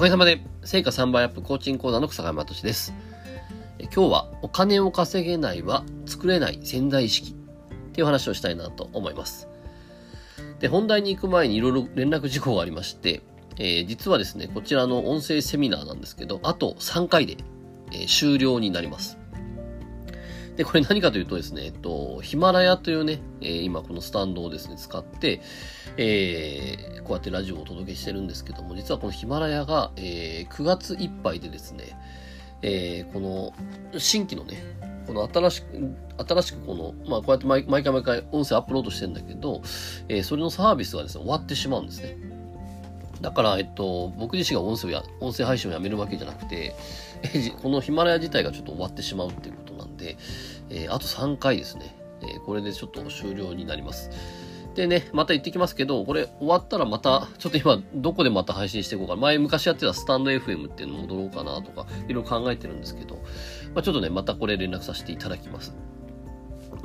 かげさまで成果3倍アップコーチング講座の草山敏です。今日はお金を稼げないは作れない潜在意識っていう話をしたいなと思います。で、本題に行く前にいろいろ連絡事項がありまして、えー、実はですね、こちらの音声セミナーなんですけど、あと3回で、えー、終了になります。で、これ何かというとですね、えっと、ヒマラヤというね、えー、今このスタンドをですね、使って、えー、こうやってラジオをお届けしてるんですけども、実はこのヒマラヤが、えー、9月いっぱいでですね、えー、この新規のね、この新しく、新しくこの、まあこうやって毎回毎回音声アップロードしてんだけど、えー、それのサービスがですね、終わってしまうんですね。だから、えっと、僕自身が音声や、音声配信をやめるわけじゃなくて、えこのヒマラヤ自体がちょっと終わってしまうっていうことで、えー、あと3回ですね、えー、これでちょっと終了になります。でね、また言ってきますけど、これ終わったらまた、ちょっと今、どこでまた配信していこうかな。前昔やってたスタンド FM っていうの戻ろうかなとか、いろいろ考えてるんですけど、まあ、ちょっとね、またこれ連絡させていただきます。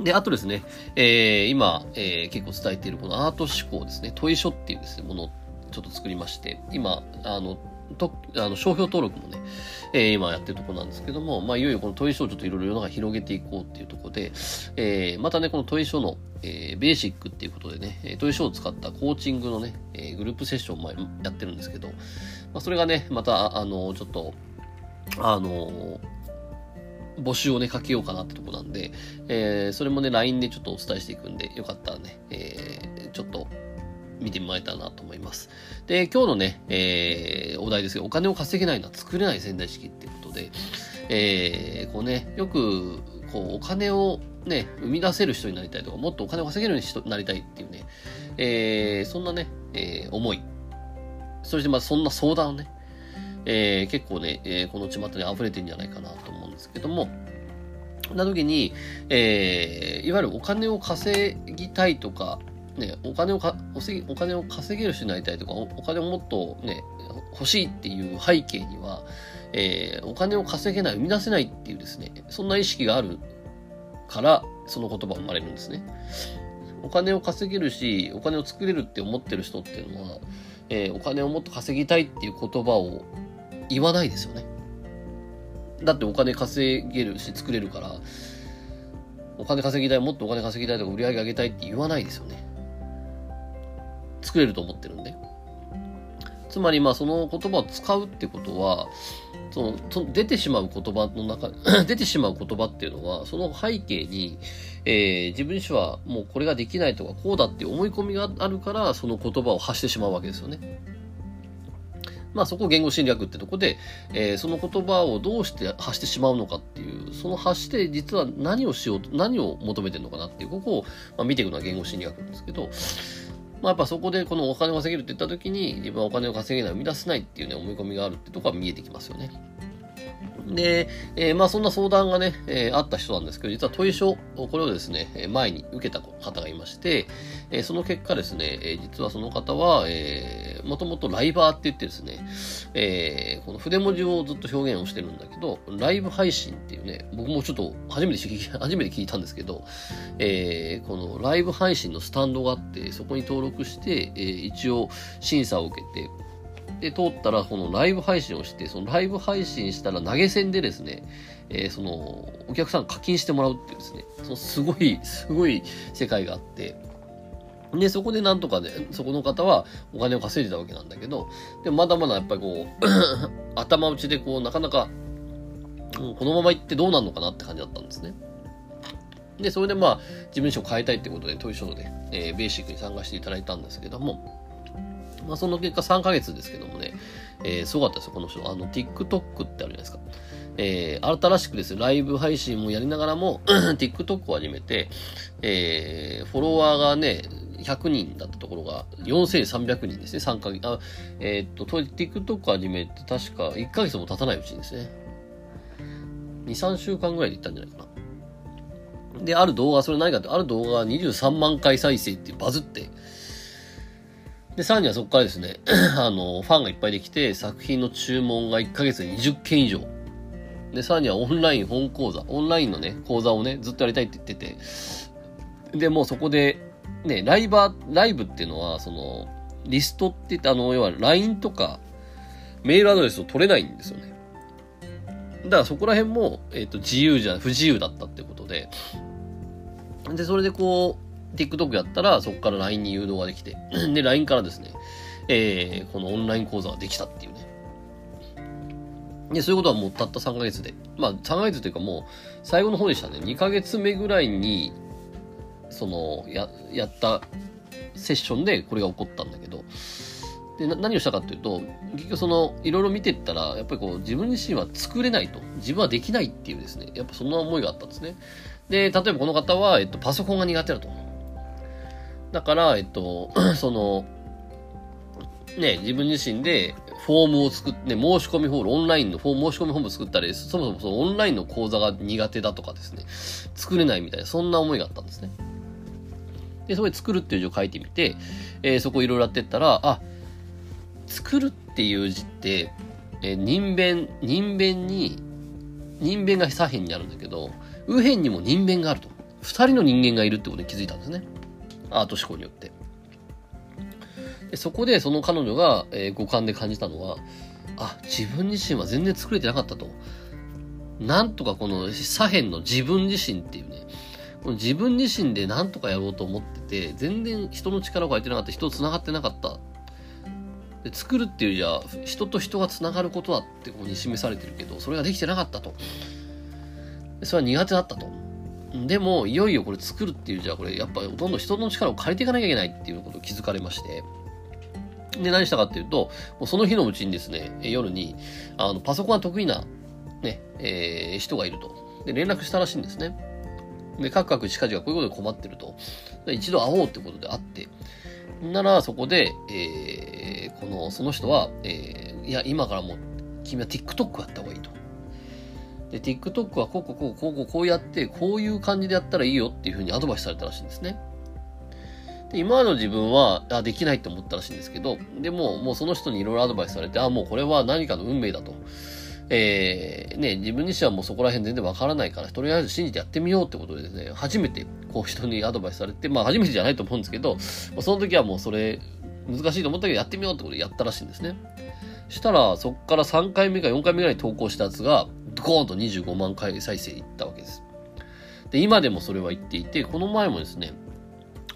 で、あとですね、えー、今、えー、結構伝えているこのアート思考ですね、問い書っていうですね、ものをちょっと作りまして、今、あの、と、あの、商標登録もね、えー、今やってるとこなんですけども、まあ、いよいよこの問い書をちょっといろいろ世の中広げていこうっていうところで、えー、またね、この問い書の、えー、ベーシックっていうことでね、問い書を使ったコーチングのね、えー、グループセッションもやってるんですけど、まあ、それがね、また、あの、ちょっと、あの、募集をね、かけようかなってとこなんで、えー、それもね、LINE でちょっとお伝えしていくんで、よかったらね、えー、ちょっと、見てもらえたらなと思います。で、今日のね、えー、お題ですけど、お金を稼げないのは作れない潜在意識っていうことで、えー、こうね、よく、こう、お金をね、生み出せる人になりたいとか、もっとお金を稼げる人になりたいっていうね、えー、そんなね、えー、思い。そしてまあそんな相談をね、えー、結構ね、えー、この巷に溢れてるんじゃないかなと思うんですけども、な時に、えー、いわゆるお金を稼ぎたいとか、ね、お金をかお金を稼げる人になりたいとかお、お金をもっとね、欲しいっていう背景には、えー、お金を稼げない、生み出せないっていうですね、そんな意識があるから、その言葉生まれるんですね。お金を稼げるし、お金を作れるって思ってる人っていうのは、えー、お金をもっと稼ぎたいっていう言葉を言わないですよね。だってお金稼げるし作れるから、お金稼ぎたい、もっとお金稼ぎたいとか売り上げ上げたいって言わないですよね。作れると思ってるんで。つまりまあその言葉を使うってことは、その、その出てしまう言葉の中、出てしまう言葉っていうのは、その背景に、えー、自分自身はもうこれができないとかこうだって思い込みがあるから、その言葉を発してしまうわけですよね。まあそこ言語侵略ってとこで、えー、その言葉をどうして発してしまうのかっていう、その発して実は何をしようと、何を求めてるのかなっていう、ここを、まあ、見ていくのは言語侵略なんですけど、まあ、やっぱそこでこのお金を稼げるって言った時に、自分はお金を稼げない、生み出せないっていうね、思い込みがあるってとこは見えてきますよね。で、えー、まあそんな相談がね、えー、あった人なんですけど、実は問い書、これをですね、前に受けた方がいまして、えー、その結果ですね、え実はその方は、えー、もともとライバーって言ってですね、えこの筆文字をずっと表現をしてるんだけど、ライブ配信っていうね、僕もちょっと初めて、初めて聞いたんですけど、えこのライブ配信のスタンドがあって、そこに登録して、え一応審査を受けて、で、通ったら、このライブ配信をして、そのライブ配信したら投げ銭でですね、えー、その、お客さん課金してもらうっていうですね、そのすごい、すごい世界があって、で、そこでなんとかね、そこの方はお金を稼いでたわけなんだけど、でもまだまだやっぱりこう、頭打ちでこう、なかなか、このまま行ってどうなるのかなって感じだったんですね。で、それでまあ、事務所を変えたいってことで、トイショーで、えー、ベーシックに参加していただいたんですけども、まあ、その結果3ヶ月ですけどもね、えー、すごかったですよ、この人。あの、TikTok ってあるじゃないですか。えー、新しくですね、ライブ配信もやりながらも、TikTok を始めて、えー、フォロワーがね、100人だったところが、4300人ですね、3ヶ月。あ、えー、っと、TikTok 始めて確か1ヶ月も経たないうちにですね、2、3週間ぐらいで行ったんじゃないかな。で、ある動画、それ何かって、ある動画が23万回再生ってバズって、で、さらにはそこからですね、あの、ファンがいっぱいできて、作品の注文が1ヶ月で20件以上。で、さらにはオンライン本講座、オンラインのね、講座をね、ずっとやりたいって言ってて、で、もうそこで、ね、ライバー、ライブっていうのは、その、リストって言って、あの、要は LINE とか、メールアドレスを取れないんですよね。だからそこら辺も、えっ、ー、と、自由じゃ、不自由だったってことで、で、それでこう、TikTok やったら、そこから LINE に誘導ができて、で、LINE からですね、えー、このオンライン講座ができたっていうね。で、そういうことはもうたった3ヶ月で。まあ、3ヶ月というかもう、最後の方でしたね。2ヶ月目ぐらいに、その、や、やったセッションでこれが起こったんだけど、で、何をしたかっていうと、結局その、いろいろ見てったら、やっぱりこう、自分自身は作れないと。自分はできないっていうですね、やっぱそんな思いがあったんですね。で、例えばこの方は、えっと、パソコンが苦手だと。だから、えっと、その、ね、自分自身でフォームを作って、申し込みフォーム、オンラインのフォーム、申し込みフォーム作ったり、そもそもそのオンラインの講座が苦手だとかですね、作れないみたいな、そんな思いがあったんですね。で、そこで作るっていう字を書いてみて、えー、そこいろいろやってったら、あ、作るっていう字って、えー、人弁、人弁に、人弁が左辺にあるんだけど、右辺にも人弁があると。二人の人間がいるってことに気づいたんですね。アート思考によって。でそこでその彼女が、えー、五感で感じたのは、あ、自分自身は全然作れてなかったと。なんとかこの左辺の自分自身っていうね、この自分自身でなんとかやろうと思ってて、全然人の力を借りてなかった、人と繋がってなかった。で作るっていうじゃ人と人が繋がることだってここに示されてるけど、それができてなかったと。それは苦手だったと。でも、いよいよこれ作るっていうじゃあこれやっぱどんどん人の力を借りていかなきゃいけないっていうことを気づかれまして、で、何したかっていうと、もうその日のうちにですね、夜に、あの、パソコンが得意な、ね、えー、人がいると。で、連絡したらしいんですね。で、各々近々こういうことで困ってると。一度会おうってことで会って。なら、そこで、えー、この、その人は、えー、いや、今からもう、君は TikTok やった方がいいと。で、TikTok はこうこうこうこうこうこうやって、こういう感じでやったらいいよっていうふうにアドバイスされたらしいんですね。で、今の自分は、あ、できないって思ったらしいんですけど、でも、もうその人にいろいろアドバイスされて、あ、もうこれは何かの運命だと。えー、ね、自分自身はもうそこら辺全然わからないから、とりあえず信じてやってみようってことでですね、初めてこう人にアドバイスされて、まあ初めてじゃないと思うんですけど、その時はもうそれ難しいと思ったけどやってみようってことでやったらしいんですね。したら、そこから3回目か4回目ぐらい投稿したやつが、コーンと25万回再生いったわけです。で、今でもそれは言っていて、この前もですね、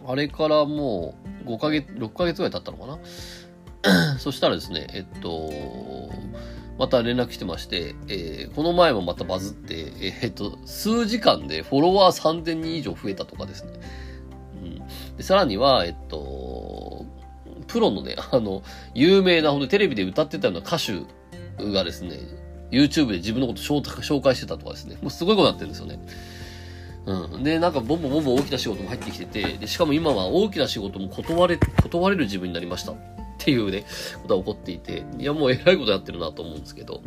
あれからもう5ヶ月、6ヶ月ぐらい経ったのかな？そしたらですね、えっと、また連絡してまして、えー、この前もまたバズって、えー、っと、数時間でフォロワー3000人以上増えたとかですね。うん、でさらには、えっと、プロのね、あの、有名な、ほんとテレビで歌ってたような歌手がですね、YouTube で自分のこと紹介してたとかですね、もうすごいことになってるんですよね。うん。で、なんかボンボンボンボン大きな仕事も入ってきてて、で、しかも今は大きな仕事も断れ、断れる自分になりましたっていうね、ことが起こっていて、いや、もう偉いことやってるなと思うんですけど。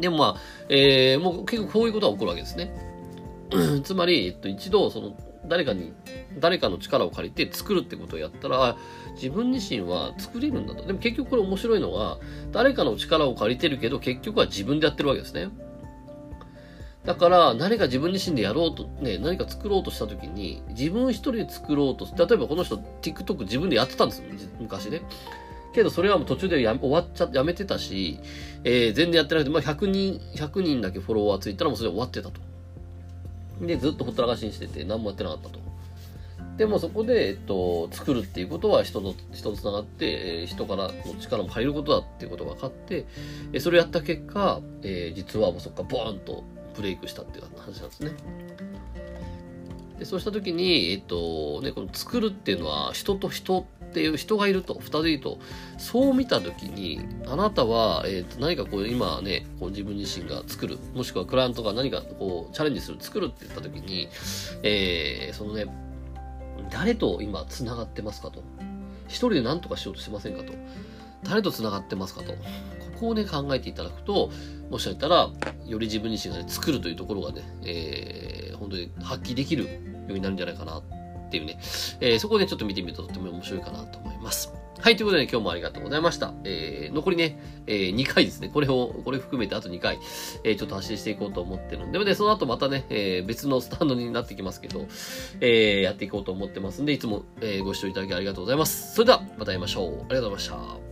でもまあ、えー、もう結構こういうことが起こるわけですね。つまり、えっと、一度、その、誰かに、誰かの力を借りて作るってことをやったら、自分自身は作れるんだと。でも結局これ面白いのは、誰かの力を借りてるけど、結局は自分でやってるわけですね。だから、何か自分自身でやろうと、ね、何か作ろうとしたときに、自分一人で作ろうと、例えばこの人 TikTok 自分でやってたんですよ、昔ね。けど、それはもう途中でや終わっちゃ、やめてたし、えー、全然やってなくて、まあ、100人、100人だけフォロワーついたらもうそれで終わってたと。で、ずっとほったらかしにしてて、何もやってなかったと。でもそこで、えっと、作るっていうことは人と、人と繋がって、えー、人からの力も入ることだっていうことが分かって、えー、それをやった結果、えー、実はもうそこからボーンとブレイクしたっていう話なんですね。でそうした時に、えっと、ね、この作るっていうのは人と人っていう人がいると、二人と、そう見た時に、あなたは、えっと、何かこう今ね、こう自分自身が作る、もしくはクライアントが何かこうチャレンジする、作るって言った時に、えー、そのね、誰と今繋がってますかと。一人で何とかしようとしてませんかと。誰と繋がってますかと。ここをね、考えていただくと、もしかしたら、より自分自身がね、作るというところがね、えー、本当に発揮できるようになるんじゃないかなっていうね、えー、そこでちょっと見てみるととても面白いかなと思います。はい、ということで、ね、今日もありがとうございました。えー、残りね、えー、2回ですね。これを、これ含めてあと2回、えー、ちょっと発信していこうと思ってるんで、で、その後またね、えー、別のスタンドになってきますけど、えー、やっていこうと思ってますんで、いつも、えー、ご視聴いただきありがとうございます。それでは、また会いましょう。ありがとうございました。